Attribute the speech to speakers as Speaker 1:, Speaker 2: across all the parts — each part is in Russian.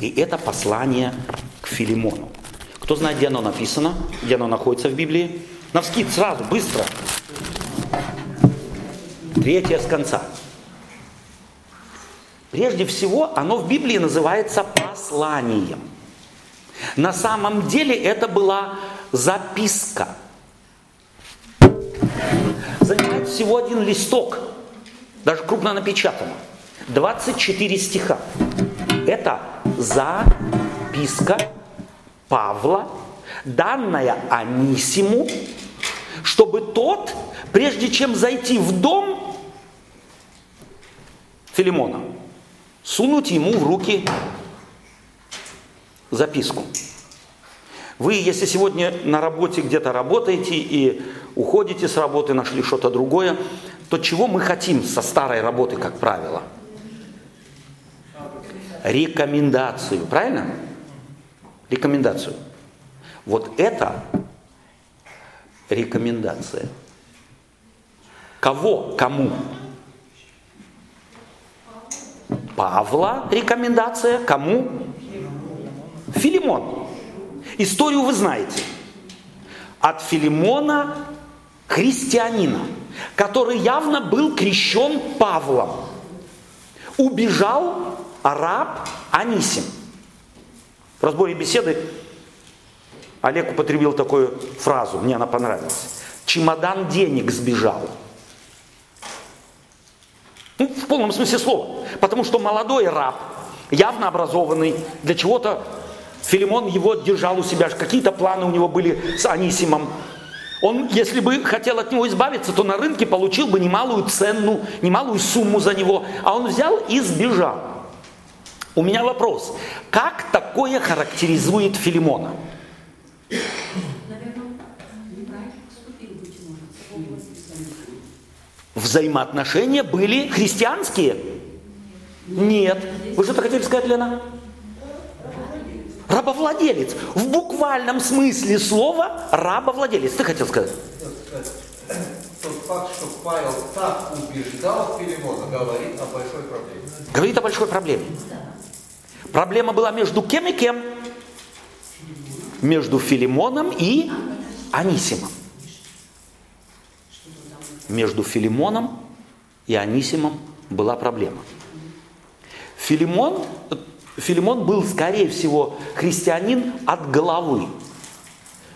Speaker 1: И это послание к Филимону. Кто знает, где оно написано, где оно находится в Библии? Навскид, сразу, быстро. Третье с конца. Прежде всего, оно в Библии называется посланием. На самом деле это была записка. Занимает всего один листок, даже крупно напечатано. 24 стиха. Это записка Павла, данная Анисиму, чтобы тот, прежде чем зайти в дом Филимона, сунуть ему в руки записку. Вы, если сегодня на работе где-то работаете и уходите с работы, нашли что-то другое, то чего мы хотим со старой работы, как правило? Рекомендацию, правильно? Рекомендацию. Вот это рекомендация. Кого? Кому? Павла рекомендация. Кому? Филимон. Историю вы знаете. От Филимона христианина, который явно был крещен Павлом, убежал араб Анисим. В разборе беседы Олег употребил такую фразу, мне она понравилась. Чемодан денег сбежал. Ну, в полном смысле слова. Потому что молодой раб, явно образованный, для чего-то Филимон его держал у себя, какие-то планы у него были с Анисимом. Он, если бы хотел от него избавиться, то на рынке получил бы немалую цену, немалую сумму за него. А он взял и сбежал. У меня вопрос. Как такое характеризует Филимона? Взаимоотношения были христианские? Нет. Вы что-то хотели сказать, Лена? Рабовладелец. В буквальном смысле слова рабовладелец. Ты хотел сказать?
Speaker 2: Тот факт, что Павел так убеждал Филимона, говорит о большой проблеме.
Speaker 1: Говорит о большой проблеме. Проблема была между кем и кем? Между Филимоном и Анисимом. Между Филимоном и Анисимом была проблема. Филимон Филимон был, скорее всего, христианин от головы.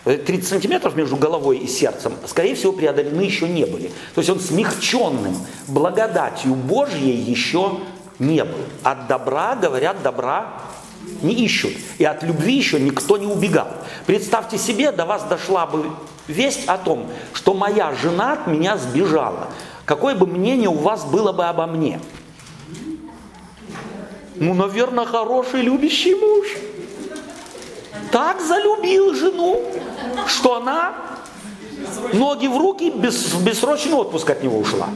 Speaker 1: 30 э, сантиметров между головой и сердцем, скорее всего, преодолены еще не были. То есть он смягченным благодатью Божьей еще не был. От добра, говорят, добра не ищут. И от любви еще никто не убегал. Представьте себе, до вас дошла бы весть о том, что моя жена от меня сбежала. Какое бы мнение у вас было бы обо мне? Ну, наверное, хороший любящий муж. Так залюбил жену, что она ноги в руки без, бессрочный отпуск от него ушла.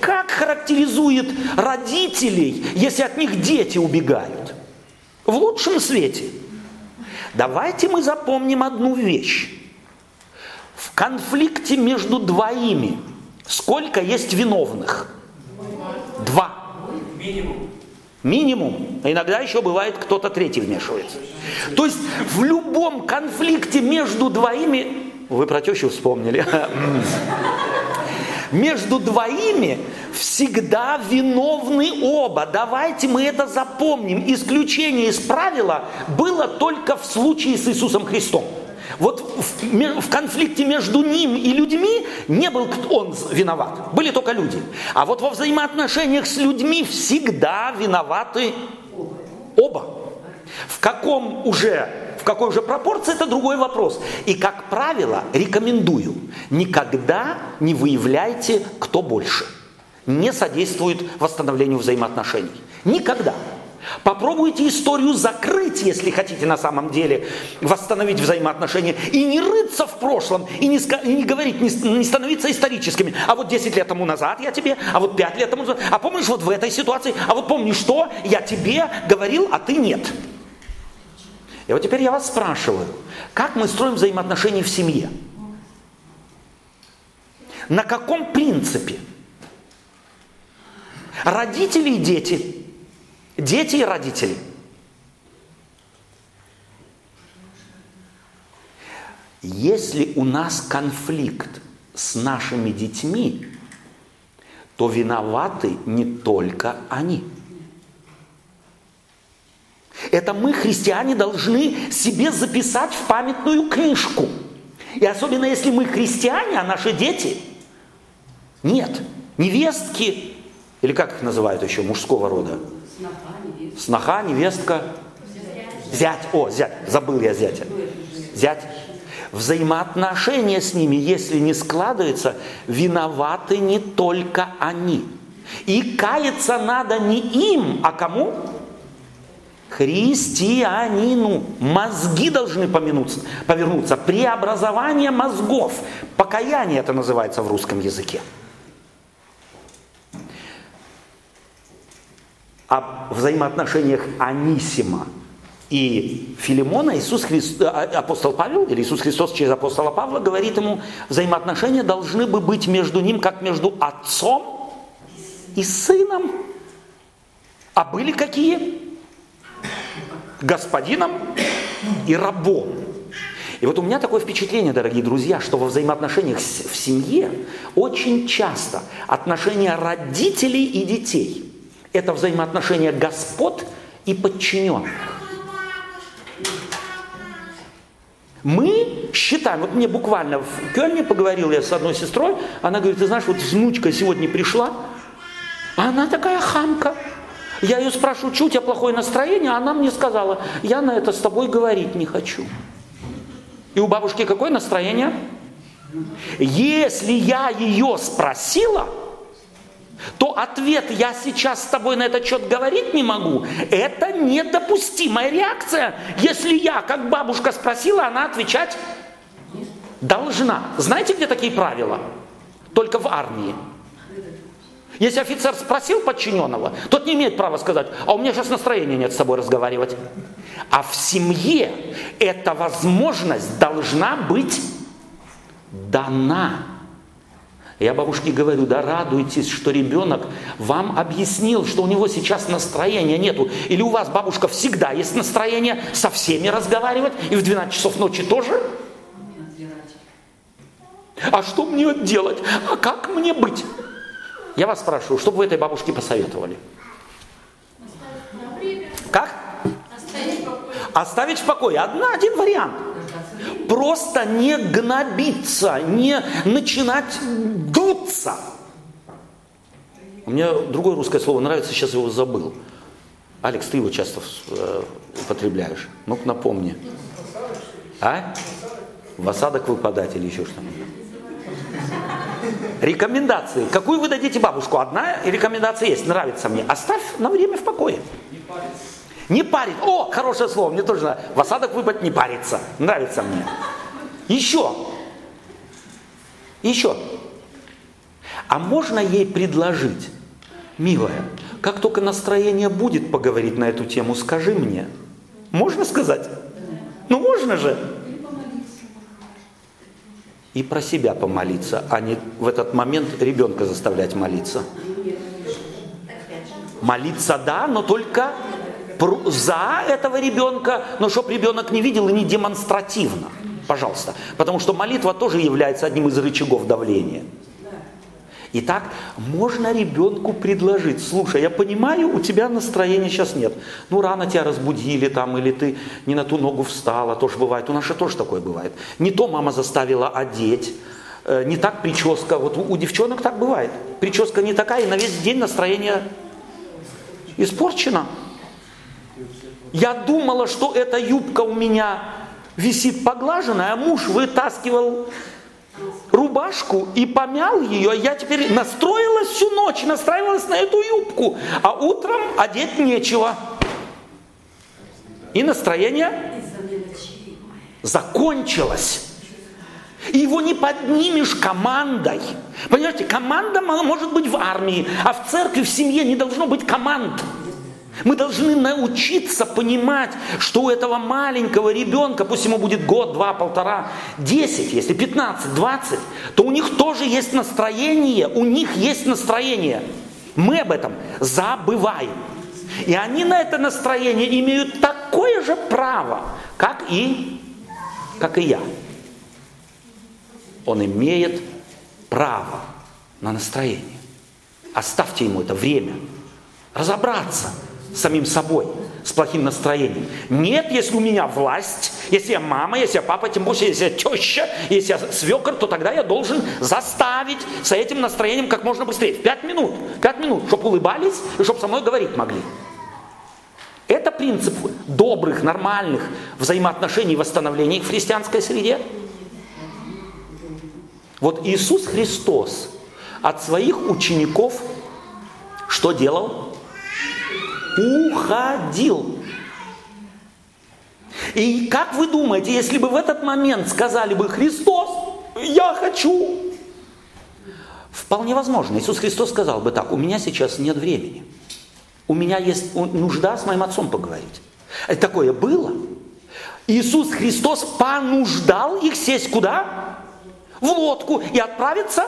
Speaker 1: Как характеризует родителей, если от них дети убегают? В лучшем свете. Давайте мы запомним одну вещь. В конфликте между двоими сколько есть виновных? Два. Минимум. Минимум. Иногда еще бывает кто-то третий вмешивается. То есть в любом конфликте между двоими, вы про тещу вспомнили, между двоими всегда виновны оба. Давайте мы это запомним. Исключение из правила было только в случае с Иисусом Христом. Вот в, в конфликте между ним и людьми не был он виноват, были только люди. А вот во взаимоотношениях с людьми всегда виноваты оба. В каком уже какой уже пропорции, это другой вопрос. И, как правило, рекомендую, никогда не выявляйте, кто больше. Не содействует восстановлению взаимоотношений. Никогда. Попробуйте историю закрыть, если хотите на самом деле восстановить взаимоотношения. И не рыться в прошлом, и не, и не говорить, не, не становиться историческими. А вот 10 лет тому назад я тебе, а вот 5 лет тому назад, а помнишь вот в этой ситуации, а вот помнишь что, я тебе говорил, а ты нет. И вот теперь я вас спрашиваю, как мы строим взаимоотношения в семье? На каком принципе? Родители и дети – Дети и родители. Если у нас конфликт с нашими детьми, то виноваты не только они. Это мы, христиане, должны себе записать в памятную книжку. И особенно если мы христиане, а наши дети нет. Невестки, или как их называют еще, мужского рода? Сноха, невестка. Зять. О, зять. Забыл я зятя. Зять. Взаимоотношения с ними, если не складываются, виноваты не только они. И каяться надо не им, а кому? Христианину. Мозги должны помянуться, повернуться. Преобразование мозгов. Покаяние это называется в русском языке. О взаимоотношениях Анисима и Филимона Иисус Христос, а, апостол Павел или Иисус Христос через апостола Павла говорит ему, взаимоотношения должны бы быть между ним, как между отцом и сыном. А были какие? Господином и рабом. И вот у меня такое впечатление, дорогие друзья, что во взаимоотношениях в семье очень часто отношения родителей и детей – это взаимоотношения господ и подчиненных. Мы считаем, вот мне буквально в Кельне поговорил я с одной сестрой, она говорит, ты знаешь, вот внучка сегодня пришла, а она такая хамка. Я ее спрашиваю, что у тебя плохое настроение, она мне сказала, я на это с тобой говорить не хочу. И у бабушки какое настроение? Если я ее спросила, то ответ «я сейчас с тобой на этот счет говорить не могу» – это недопустимая реакция. Если я, как бабушка спросила, она отвечать должна. Знаете, где такие правила? Только в армии. Если офицер спросил подчиненного, тот не имеет права сказать, а у меня сейчас настроения нет с тобой разговаривать. А в семье эта возможность должна быть дана. Я бабушке говорю, да радуйтесь, что ребенок вам объяснил, что у него сейчас настроения нету. Или у вас, бабушка, всегда есть настроение со всеми разговаривать, и в 12 часов ночи тоже? А что мне делать? А как мне быть? Я вас спрашиваю, что бы вы этой бабушке посоветовали? Как? Оставить в покое. Одна, один вариант. Просто не гнобиться, не начинать дуться. Мне другое русское слово нравится, сейчас его забыл. Алекс, ты его часто э, употребляешь. Ну-ка напомни. А? В осадок выпадать или еще что-нибудь. Рекомендации. Какую вы дадите бабушку? Одна рекомендация есть, нравится мне. Оставь на время в покое. Не париться. Не парить. О, хорошее слово, мне тоже надо. В осадок выпать не париться. Нравится мне. Еще. Еще. А можно ей предложить, милая, как только настроение будет поговорить на эту тему, скажи мне. Можно сказать? Ну можно же и про себя помолиться, а не в этот момент ребенка заставлять молиться. Молиться да, но только за этого ребенка, но чтобы ребенок не видел и не демонстративно. Пожалуйста. Потому что молитва тоже является одним из рычагов давления. Итак, можно ребенку предложить, слушай, я понимаю, у тебя настроения сейчас нет. Ну, рано тебя разбудили там, или ты не на ту ногу встала, тоже бывает. У нас же тоже такое бывает. Не то мама заставила одеть, э, не так прическа. Вот у, девчонок так бывает. Прическа не такая, и на весь день настроение испорчено. Я думала, что эта юбка у меня висит поглаженная, а муж вытаскивал рубашку и помял ее. Я теперь настроилась всю ночь, настраивалась на эту юбку, а утром одеть нечего. И настроение закончилось. Его не поднимешь командой. Понимаете, команда может быть в армии, а в церкви, в семье не должно быть команд. Мы должны научиться понимать, что у этого маленького ребенка, пусть ему будет год, два, полтора, десять, если пятнадцать, двадцать, то у них тоже есть настроение, у них есть настроение. Мы об этом забываем. И они на это настроение имеют такое же право, как и, как и я. Он имеет право на настроение. Оставьте ему это время. Разобраться самим собой, с плохим настроением. Нет, если у меня власть, если я мама, если я папа, тем более, если я теща, если я свекор, то тогда я должен заставить с этим настроением как можно быстрее. Пять минут, пять минут, чтобы улыбались и чтобы со мной говорить могли. Это принцип добрых, нормальных взаимоотношений и восстановления в христианской среде. Вот Иисус Христос от своих учеников что делал? Уходил. И как вы думаете, если бы в этот момент сказали бы Христос, я хочу, вполне возможно, Иисус Христос сказал бы так, у меня сейчас нет времени. У меня есть нужда с моим отцом поговорить. Это такое было. Иисус Христос понуждал их сесть куда? В лодку и отправиться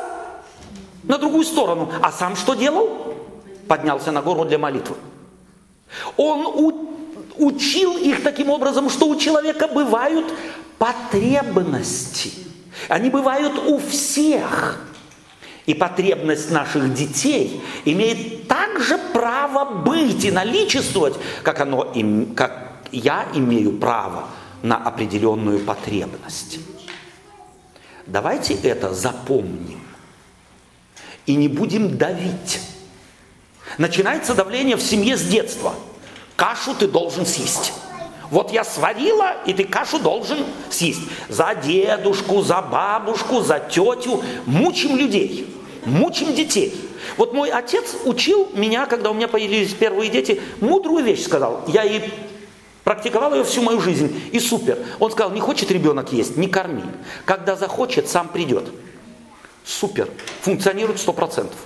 Speaker 1: на другую сторону. А сам что делал? Поднялся на гору для молитвы. Он у, учил их таким образом, что у человека бывают потребности. Они бывают у всех. И потребность наших детей имеет также право быть и наличествовать, как, оно, как я имею право на определенную потребность. Давайте это запомним и не будем давить. Начинается давление в семье с детства. Кашу ты должен съесть. Вот я сварила, и ты кашу должен съесть. За дедушку, за бабушку, за тетю. Мучим людей, мучим детей. Вот мой отец учил меня, когда у меня появились первые дети, мудрую вещь сказал. Я и практиковал ее всю мою жизнь. И супер. Он сказал, не хочет ребенок есть, не корми. Когда захочет, сам придет. Супер. Функционирует сто процентов.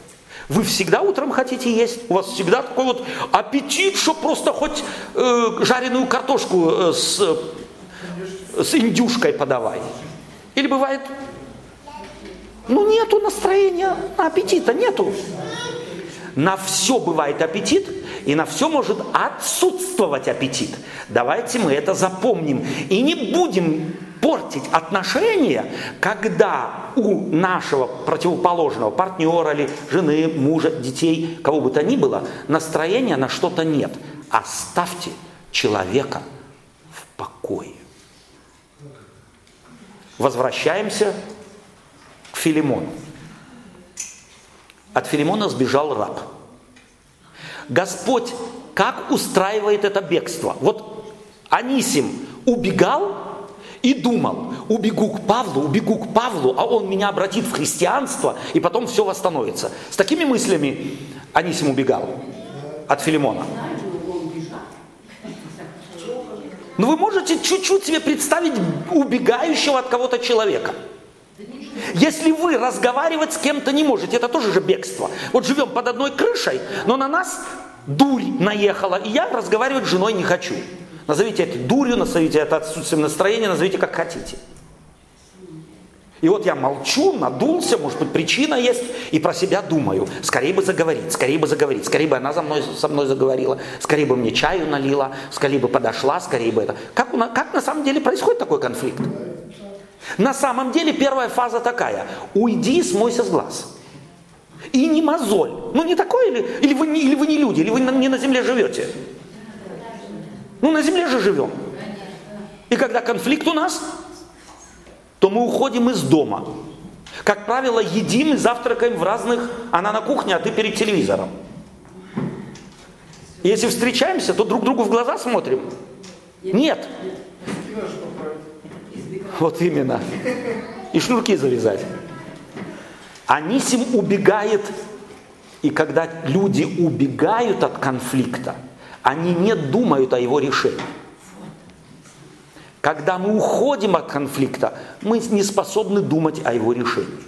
Speaker 1: Вы всегда утром хотите есть, у вас всегда такой вот аппетит, что просто хоть э, жареную картошку э, с, с индюшкой подавай. Или бывает, ну нету настроения, аппетита нету. На все бывает аппетит, и на все может отсутствовать аппетит. Давайте мы это запомним и не будем портить отношения, когда у нашего противоположного партнера или жены, мужа, детей, кого бы то ни было, настроения на что-то нет. Оставьте человека в покое. Возвращаемся к Филимону. От Филимона сбежал раб. Господь как устраивает это бегство? Вот Анисим убегал и думал, убегу к Павлу, убегу к Павлу, а он меня обратит в христианство, и потом все восстановится. С такими мыслями Анисим убегал от Филимона. Но ну, вы можете чуть-чуть себе представить убегающего от кого-то человека. Если вы разговаривать с кем-то не можете, это тоже же бегство. Вот живем под одной крышей, но на нас дурь наехала, и я разговаривать с женой не хочу. Назовите это дурью, назовите это отсутствием настроения, назовите как хотите. И вот я молчу, надулся, может быть, причина есть, и про себя думаю. Скорее бы заговорить, скорее бы заговорить, скорее бы она за мной, со мной заговорила, скорее бы мне чаю налила, скорее бы подошла, скорее бы это. Как, как на самом деле происходит такой конфликт? На самом деле первая фаза такая. Уйди смойся с глаз. И не мозоль. Ну не такое или, или, вы, или вы не люди, или вы не на земле живете. Ну, на земле же живем. И когда конфликт у нас, то мы уходим из дома. Как правило, едим и завтракаем в разных... Она на кухне, а ты перед телевизором. Если встречаемся, то друг другу в глаза смотрим. Нет. Вот именно. И шнурки завязать. Анисим убегает, и когда люди убегают от конфликта, они не думают о его решении. Когда мы уходим от конфликта, мы не способны думать о его решении.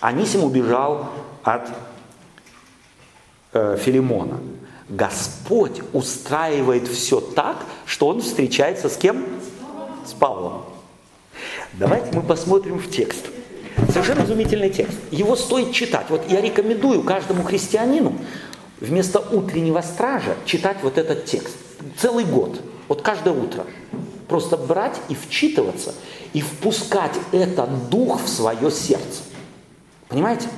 Speaker 1: Анисим убежал от э, Филимона. Господь устраивает все так, что он встречается с кем? С Павлом. Давайте мы посмотрим в текст. Совершенно изумительный текст. Его стоит читать. Вот я рекомендую каждому христианину вместо утреннего стража читать вот этот текст. Целый год. Вот каждое утро. Просто брать и вчитываться, и впускать этот дух в свое сердце. Понимаете?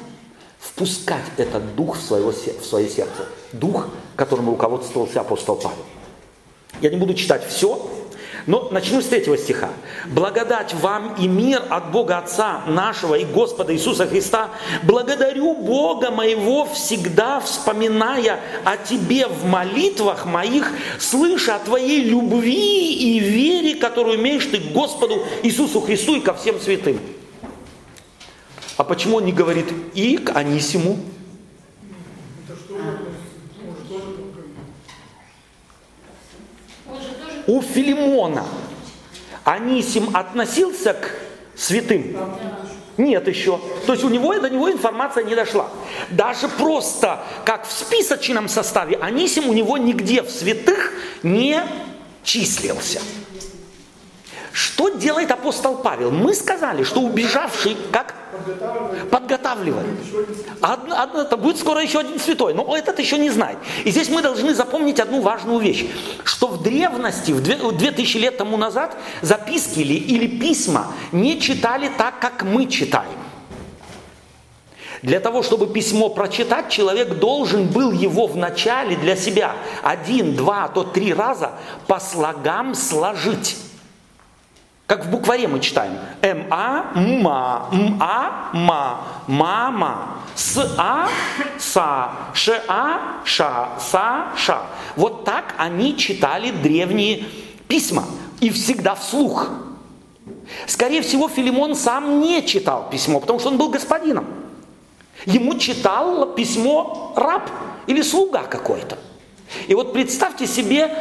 Speaker 1: Впускать этот дух в, свое, в свое сердце. Дух, которым руководствовался апостол Павел. Я не буду читать все, но начну с третьего стиха. «Благодать вам и мир от Бога Отца нашего и Господа Иисуса Христа. Благодарю Бога моего всегда, вспоминая о Тебе в молитвах моих, слыша о Твоей любви и вере, которую имеешь Ты к Господу Иисусу Христу и ко всем святым». А почему он не говорит «и к Анисиму»? У Филимона Анисим относился к святым? Нет еще. То есть у него до него информация не дошла. Даже просто как в списочном составе Анисим у него нигде в святых не числился. Что делает апостол Павел? Мы сказали, что убежавший как подготавливает. Одно, это будет скоро еще один святой, но этот еще не знает. И здесь мы должны запомнить одну важную вещь, что в древности, в 2000 лет тому назад, записки или, или письма не читали так, как мы читаем. Для того, чтобы письмо прочитать, человек должен был его вначале для себя один, два, а то три раза по слогам сложить. Как в букваре мы читаем. М-А, М-А, М-А, Ма, Мама, С-А, Са, Ш-А, Ша, Са, Ша. Вот так они читали древние письма. И всегда вслух. Скорее всего, Филимон сам не читал письмо, потому что он был господином. Ему читал письмо раб или слуга какой-то. И вот представьте себе,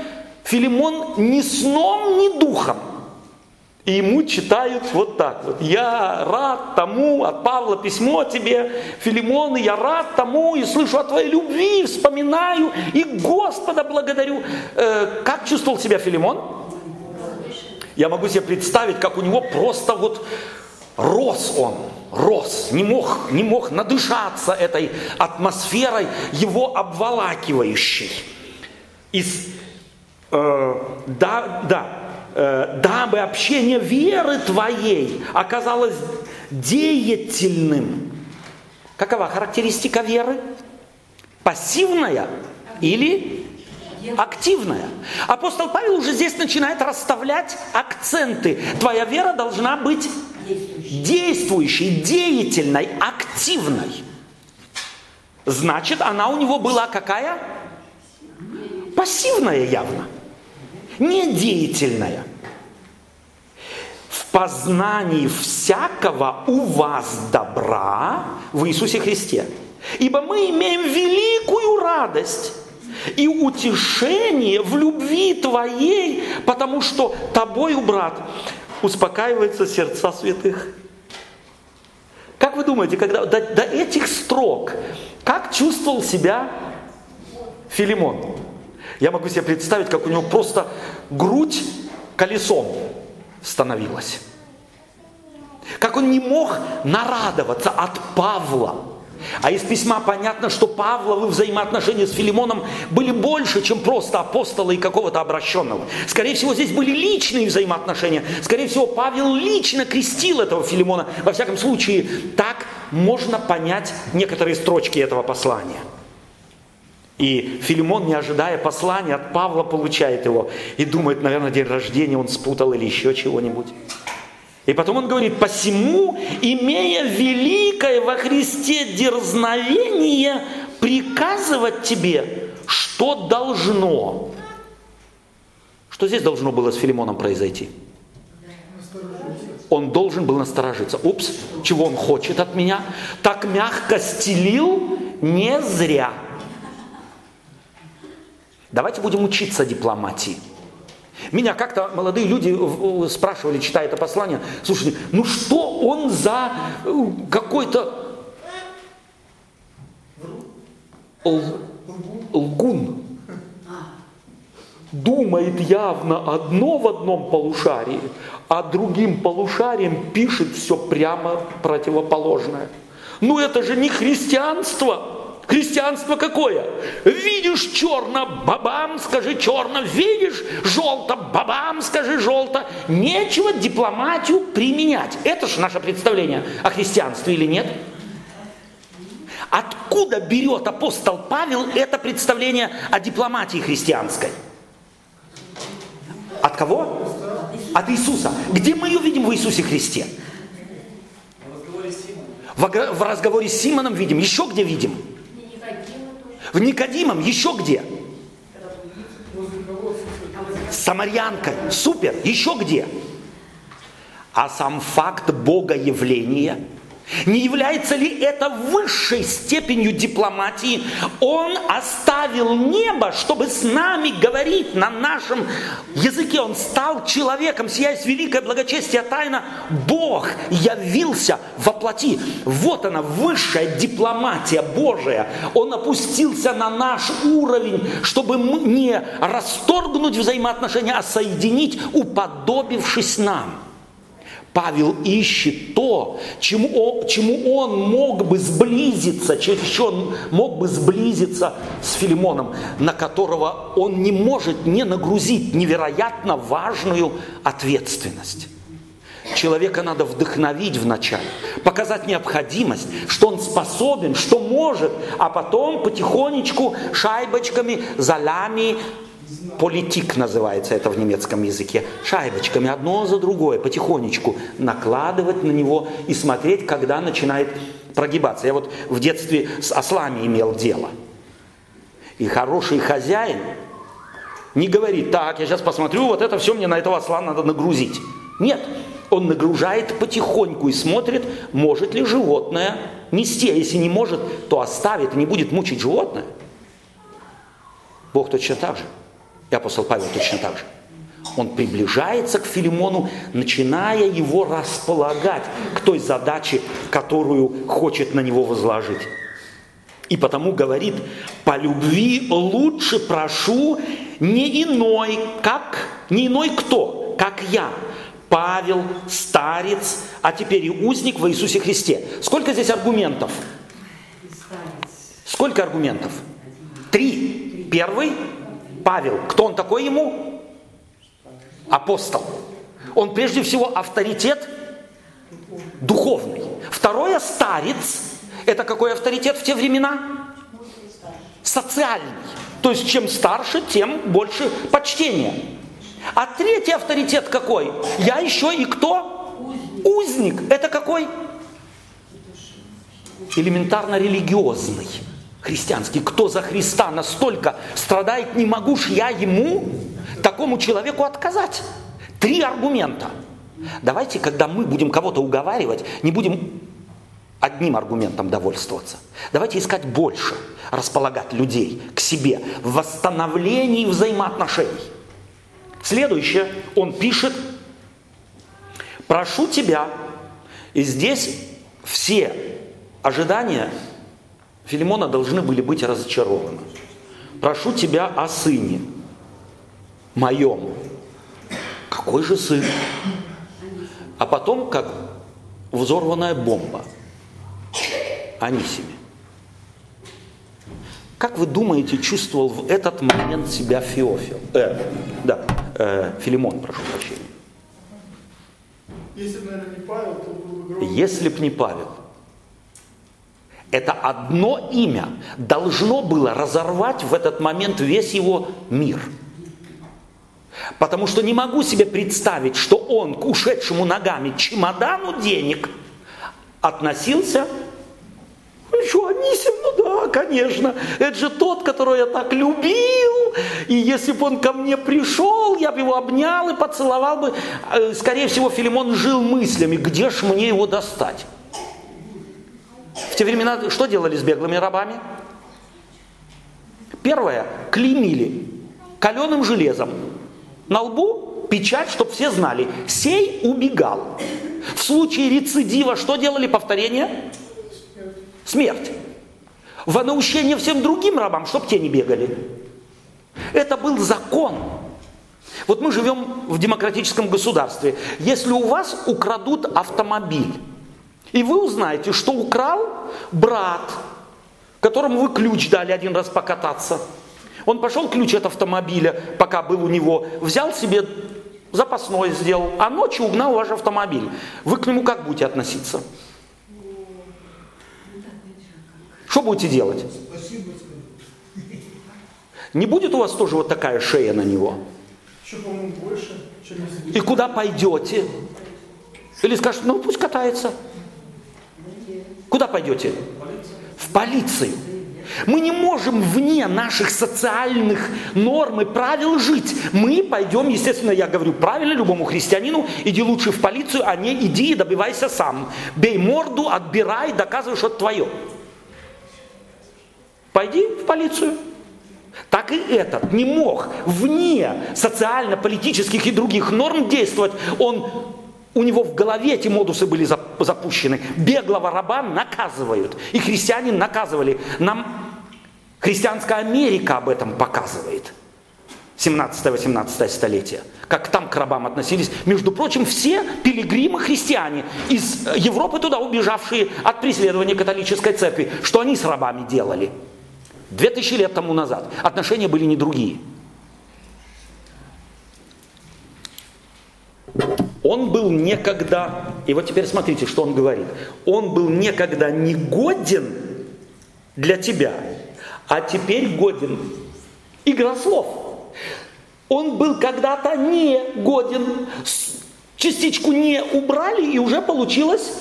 Speaker 1: Филимон ни сном, ни духом – и ему читают вот так вот. Я рад тому, от Павла письмо тебе, Филимон, и я рад тому, и слышу о твоей любви, вспоминаю, и Господа благодарю. Э, как чувствовал себя Филимон? Я могу себе представить, как у него просто вот рос он, рос, не мог, не мог надышаться этой атмосферой его обволакивающей. Из, э, да, да, дабы общение веры твоей оказалось деятельным. Какова характеристика веры? Пассивная или активная. Апостол Павел уже здесь начинает расставлять акценты. Твоя вера должна быть действующей, деятельной, активной. Значит, она у него была какая? Пассивная явно не деятельная. В познании всякого у вас добра в Иисусе Христе. Ибо мы имеем великую радость и утешение в любви Твоей, потому что Тобою, брат, успокаивается сердца святых. Как вы думаете, когда до, до этих строк, как чувствовал себя Филимон? Я могу себе представить, как у него просто грудь колесом становилась. Как он не мог нарадоваться от Павла. А из письма понятно, что Павловы взаимоотношения с Филимоном были больше, чем просто апостола и какого-то обращенного. Скорее всего, здесь были личные взаимоотношения. Скорее всего, Павел лично крестил этого Филимона. Во всяком случае, так можно понять некоторые строчки этого послания. И Филимон, не ожидая послания от Павла, получает его и думает, наверное, день рождения он спутал или еще чего-нибудь. И потом он говорит, посему, имея великое во Христе дерзновение, приказывать тебе, что должно. Что здесь должно было с Филимоном произойти? Он должен был насторожиться. Упс, чего он хочет от меня? Так мягко стелил не зря. Давайте будем учиться дипломатии. Меня как-то молодые люди спрашивали, читая это послание, слушайте, ну что он за э, какой-то лгун? Думает явно одно в одном полушарии, а другим полушарием пишет все прямо противоположное. Ну это же не христианство. Христианство какое? Видишь черно, бабам, скажи черно. Видишь желто, бабам, скажи желто. Нечего дипломатию применять. Это же наше представление о христианстве или нет? Откуда берет апостол Павел это представление о дипломатии христианской? От кого? От Иисуса. Где мы ее видим в Иисусе Христе? В разговоре с Симоном видим. Еще где видим? В Никодимом. Еще где? С Самарянкой. Супер. Еще где? А сам факт Бога явления – не является ли это высшей степенью дипломатии? Он оставил небо, чтобы с нами говорить на нашем языке. Он стал человеком, сияясь великое благочестие тайна. Бог явился во плоти. Вот она, высшая дипломатия Божия. Он опустился на наш уровень, чтобы не расторгнуть взаимоотношения, а соединить, уподобившись нам. Павел ищет то, чему он, чему он мог бы сблизиться, через что он мог бы сблизиться с Филимоном, на которого он не может не нагрузить невероятно важную ответственность. Человека надо вдохновить вначале, показать необходимость, что он способен, что может, а потом потихонечку шайбочками, залями Политик называется это в немецком языке. Шайбочками одно за другое, потихонечку накладывать на него и смотреть, когда начинает прогибаться. Я вот в детстве с ослами имел дело. И хороший хозяин не говорит, так, я сейчас посмотрю, вот это все мне на этого осла надо нагрузить. Нет, он нагружает потихоньку и смотрит, может ли животное нести. А если не может, то оставит и не будет мучить животное. Бог точно так же. И апостол Павел точно так же. Он приближается к Филимону, начиная его располагать к той задаче, которую хочет на него возложить. И потому говорит, по любви лучше прошу не иной, как, не иной кто, как я, Павел, старец, а теперь и узник во Иисусе Христе. Сколько здесь аргументов? Сколько аргументов? Три. Первый Павел, кто он такой ему? Апостол. Он прежде всего авторитет духовный. Второе, старец. Это какой авторитет в те времена? Социальный. То есть чем старше, тем больше почтения. А третий авторитет какой? Я еще и кто? Узник. Это какой? Элементарно религиозный христианский, кто за Христа настолько страдает, не могу ж я ему, такому человеку отказать. Три аргумента. Давайте, когда мы будем кого-то уговаривать, не будем одним аргументом довольствоваться. Давайте искать больше, располагать людей к себе в восстановлении взаимоотношений. Следующее, он пишет, прошу тебя, и здесь все ожидания Филимона должны были быть разочарованы. Прошу тебя о сыне моем. Какой же сын? А потом, как взорванная бомба. Анисиме. Как вы думаете, чувствовал в этот момент себя Феофил? Э, да, э, Филимон, прошу прощения.
Speaker 3: Если бы, наверное, не Павел, то был бы гром.
Speaker 1: Если бы не Павел. Это одно имя должно было разорвать в этот момент весь его мир. Потому что не могу себе представить, что он к ушедшему ногами чемодану денег относился что, Анисим, ну да, конечно, это же тот, которого я так любил, и если бы он ко мне пришел, я бы его обнял и поцеловал бы. Э, скорее всего, Филимон жил мыслями, где ж мне его достать. В те времена что делали с беглыми рабами? Первое, клеймили каленым железом. На лбу печать, чтобы все знали, сей убегал. В случае рецидива что делали повторение? Смерть. Во наущение всем другим рабам, чтобы те не бегали. Это был закон. Вот мы живем в демократическом государстве. Если у вас украдут автомобиль, и вы узнаете, что украл брат, которому вы ключ дали один раз покататься. Он пошел ключ от автомобиля, пока был у него, взял себе запасной сделал, а ночью угнал ваш автомобиль. Вы к нему как будете относиться? Что будете делать? Не будет у вас тоже вот такая шея на него? И куда пойдете? Или скажете, ну пусть катается. Куда пойдете? В полицию. Мы не можем вне наших социальных норм и правил жить. Мы пойдем, естественно, я говорю правильно любому христианину, иди лучше в полицию, а не иди и добивайся сам. Бей морду, отбирай, доказывай, что это твое. Пойди в полицию. Так и этот не мог вне социально-политических и других норм действовать. Он у него в голове эти модусы были запущены. Беглого раба наказывают. И христиане наказывали. Нам христианская Америка об этом показывает. 17-18 столетие. Как там к рабам относились. Между прочим, все пилигримы христиане из Европы туда убежавшие от преследования католической церкви. Что они с рабами делали? Две тысячи лет тому назад. Отношения были не другие. Он был некогда, и вот теперь смотрите, что он говорит. Он был некогда негоден для тебя, а теперь годен. Игра слов. Он был когда-то не годен. Частичку не убрали, и уже получилось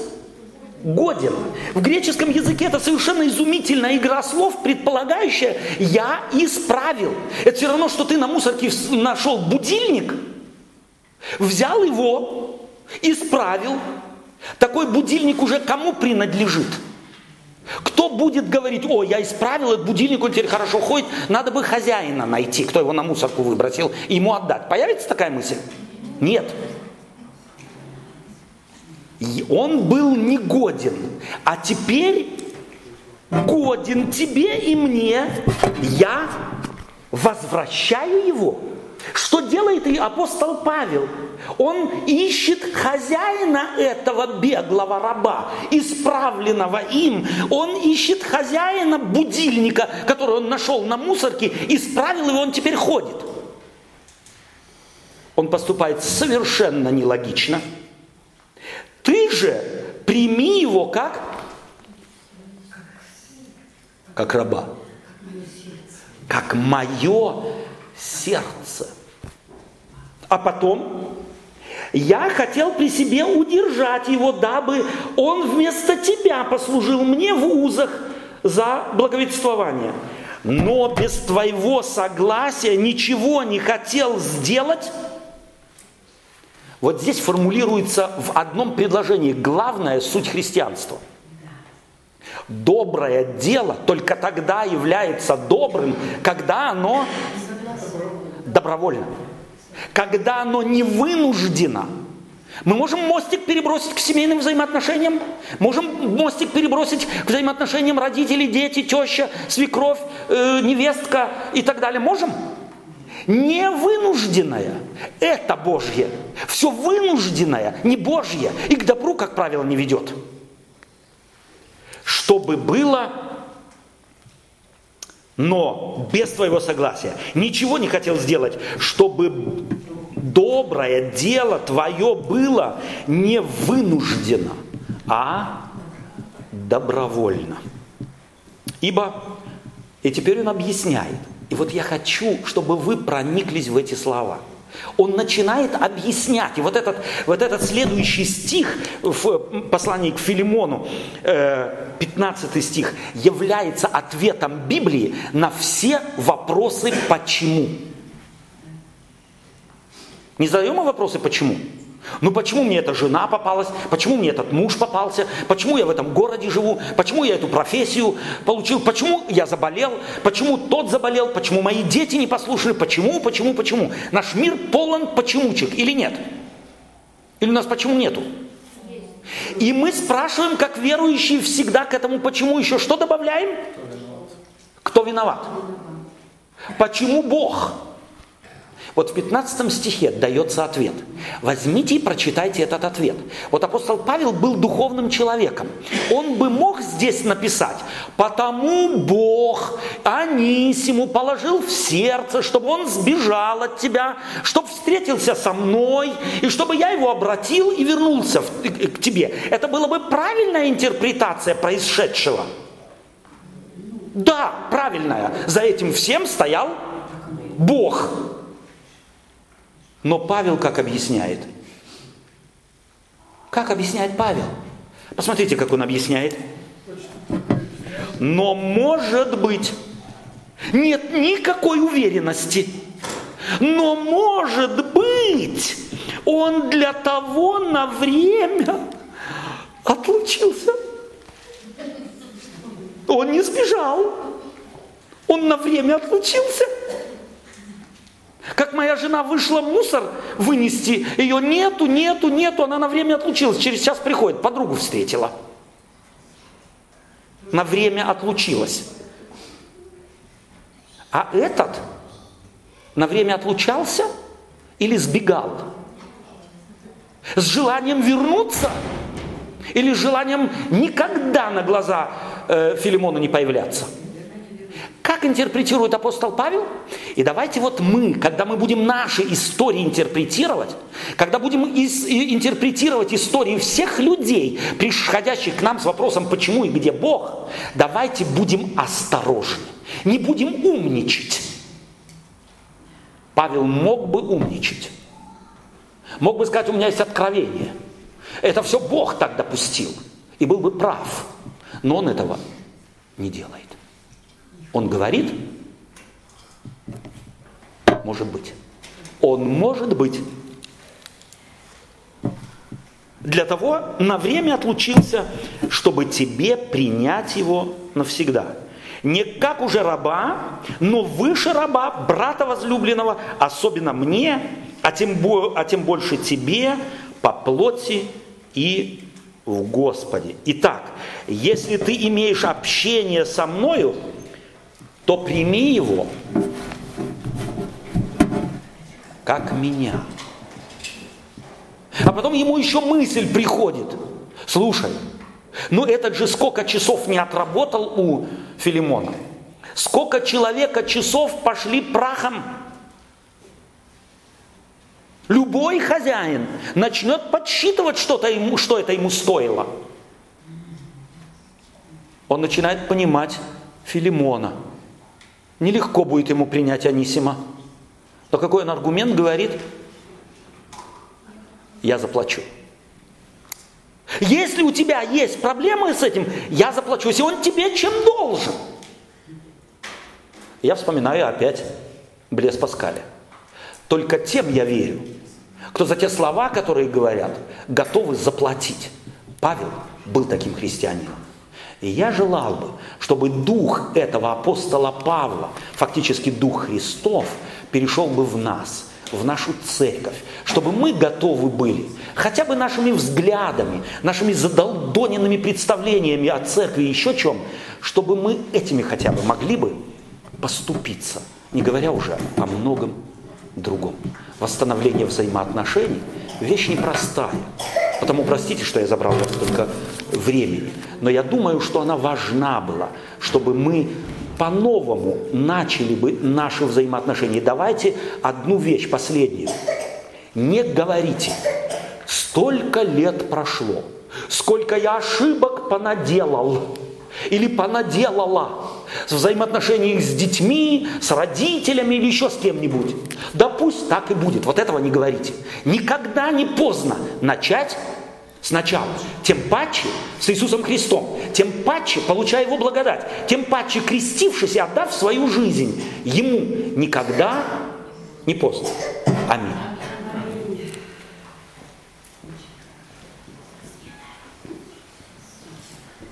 Speaker 1: годен. В греческом языке это совершенно изумительная игра слов, предполагающая «я исправил». Это все равно, что ты на мусорке нашел будильник – Взял его, исправил. Такой будильник уже кому принадлежит? Кто будет говорить, о, я исправил этот будильник, он теперь хорошо ходит, надо бы хозяина найти, кто его на мусорку выбросил, и ему отдать. Появится такая мысль? Нет. И он был негоден, а теперь годен тебе и мне, я возвращаю его. Что делает и апостол Павел? Он ищет хозяина этого беглого раба, исправленного им. Он ищет хозяина будильника, который он нашел на мусорке, исправил его, он теперь ходит. Он поступает совершенно нелогично. Ты же прими его как? Как раба. Как мое сердце. А потом я хотел при себе удержать его, дабы он вместо тебя послужил мне в узах за благовествование. Но без твоего согласия ничего не хотел сделать. Вот здесь формулируется в одном предложении главная суть христианства. Доброе дело только тогда является добрым, когда оно добровольно. Когда оно не вынуждено. Мы можем мостик перебросить к семейным взаимоотношениям, можем мостик перебросить к взаимоотношениям родителей, дети, теща, свекровь, э, невестка и так далее. Можем? Не вынужденное – это Божье. Все вынужденное, не Божье, и к добру, как правило, не ведет. Чтобы было но без твоего согласия. Ничего не хотел сделать, чтобы доброе дело твое было не вынуждено, а добровольно. Ибо, и теперь он объясняет, и вот я хочу, чтобы вы прониклись в эти слова – он начинает объяснять. И вот этот, вот этот следующий стих в послании к Филимону, 15 э, стих, является ответом Библии на все вопросы «почему?». Не задаем мы вопросы «почему?». Ну почему мне эта жена попалась, почему мне этот муж попался, почему я в этом городе живу, почему я эту профессию получил, почему я заболел, почему тот заболел, почему мои дети не послушали, почему, почему, почему. Наш мир полон почемучек или нет? Или у нас почему нету? И мы спрашиваем, как верующие, всегда к этому почему еще что добавляем? Кто виноват? Почему Бог? Вот в 15 стихе дается ответ. Возьмите и прочитайте этот ответ. Вот апостол Павел был духовным человеком. Он бы мог здесь написать, потому Бог Анисиму положил в сердце, чтобы он сбежал от тебя, чтобы встретился со мной, и чтобы я его обратил и вернулся к тебе. Это была бы правильная интерпретация происшедшего. Да, правильная. За этим всем стоял Бог. Но Павел как объясняет? Как объясняет Павел? Посмотрите, как он объясняет. Но может быть, нет никакой уверенности. Но может быть, он для того на время отлучился. Он не сбежал. Он на время отлучился. Как моя жена вышла мусор вынести, ее нету, нету, нету, она на время отлучилась, через час приходит, подругу встретила. На время отлучилась. А этот на время отлучался или сбегал? С желанием вернуться или с желанием никогда на глаза э, Филимона не появляться? Как интерпретирует апостол Павел? И давайте вот мы, когда мы будем наши истории интерпретировать, когда будем ис- интерпретировать истории всех людей, приходящих к нам с вопросом, почему и где Бог, давайте будем осторожны, не будем умничать. Павел мог бы умничать, мог бы сказать, у меня есть откровение. Это все Бог так допустил, и был бы прав, но он этого не делает. Он говорит, может быть. Он может быть. Для того на время отлучился, чтобы тебе принять его навсегда. Не как уже раба, но выше раба, брата возлюбленного, особенно мне, а тем, а тем больше тебе по плоти и в Господе. Итак, если ты имеешь общение со мною, то прими его как меня. А потом ему еще мысль приходит. Слушай, ну этот же сколько часов не отработал у Филимона? Сколько человека часов пошли прахом? Любой хозяин начнет подсчитывать что-то ему, что это ему стоило. Он начинает понимать Филимона – Нелегко будет ему принять Анисима. Но какой он аргумент говорит? Я заплачу. Если у тебя есть проблемы с этим, я заплачу. Если он тебе чем должен. Я вспоминаю опять Блес Паскаля. Только тем я верю, кто за те слова, которые говорят, готовы заплатить. Павел был таким христианином. И я желал бы, чтобы дух этого апостола Павла, фактически дух Христов, перешел бы в нас, в нашу церковь, чтобы мы готовы были хотя бы нашими взглядами, нашими задолдоненными представлениями о церкви и еще чем, чтобы мы этими хотя бы могли бы поступиться, не говоря уже о многом другом. Восстановление взаимоотношений – вещь непростая. Потому простите, что я забрал у вас только времени. Но я думаю, что она важна была, чтобы мы по-новому начали бы наши взаимоотношения. Давайте одну вещь, последнюю. Не говорите, столько лет прошло, сколько я ошибок понаделал или понаделала в взаимоотношениях с детьми, с родителями или еще с кем-нибудь. Да пусть так и будет. Вот этого не говорите. Никогда не поздно начать сначала. Тем паче с Иисусом Христом, тем паче получая Его благодать, тем паче крестившись и отдав свою жизнь Ему никогда не поздно.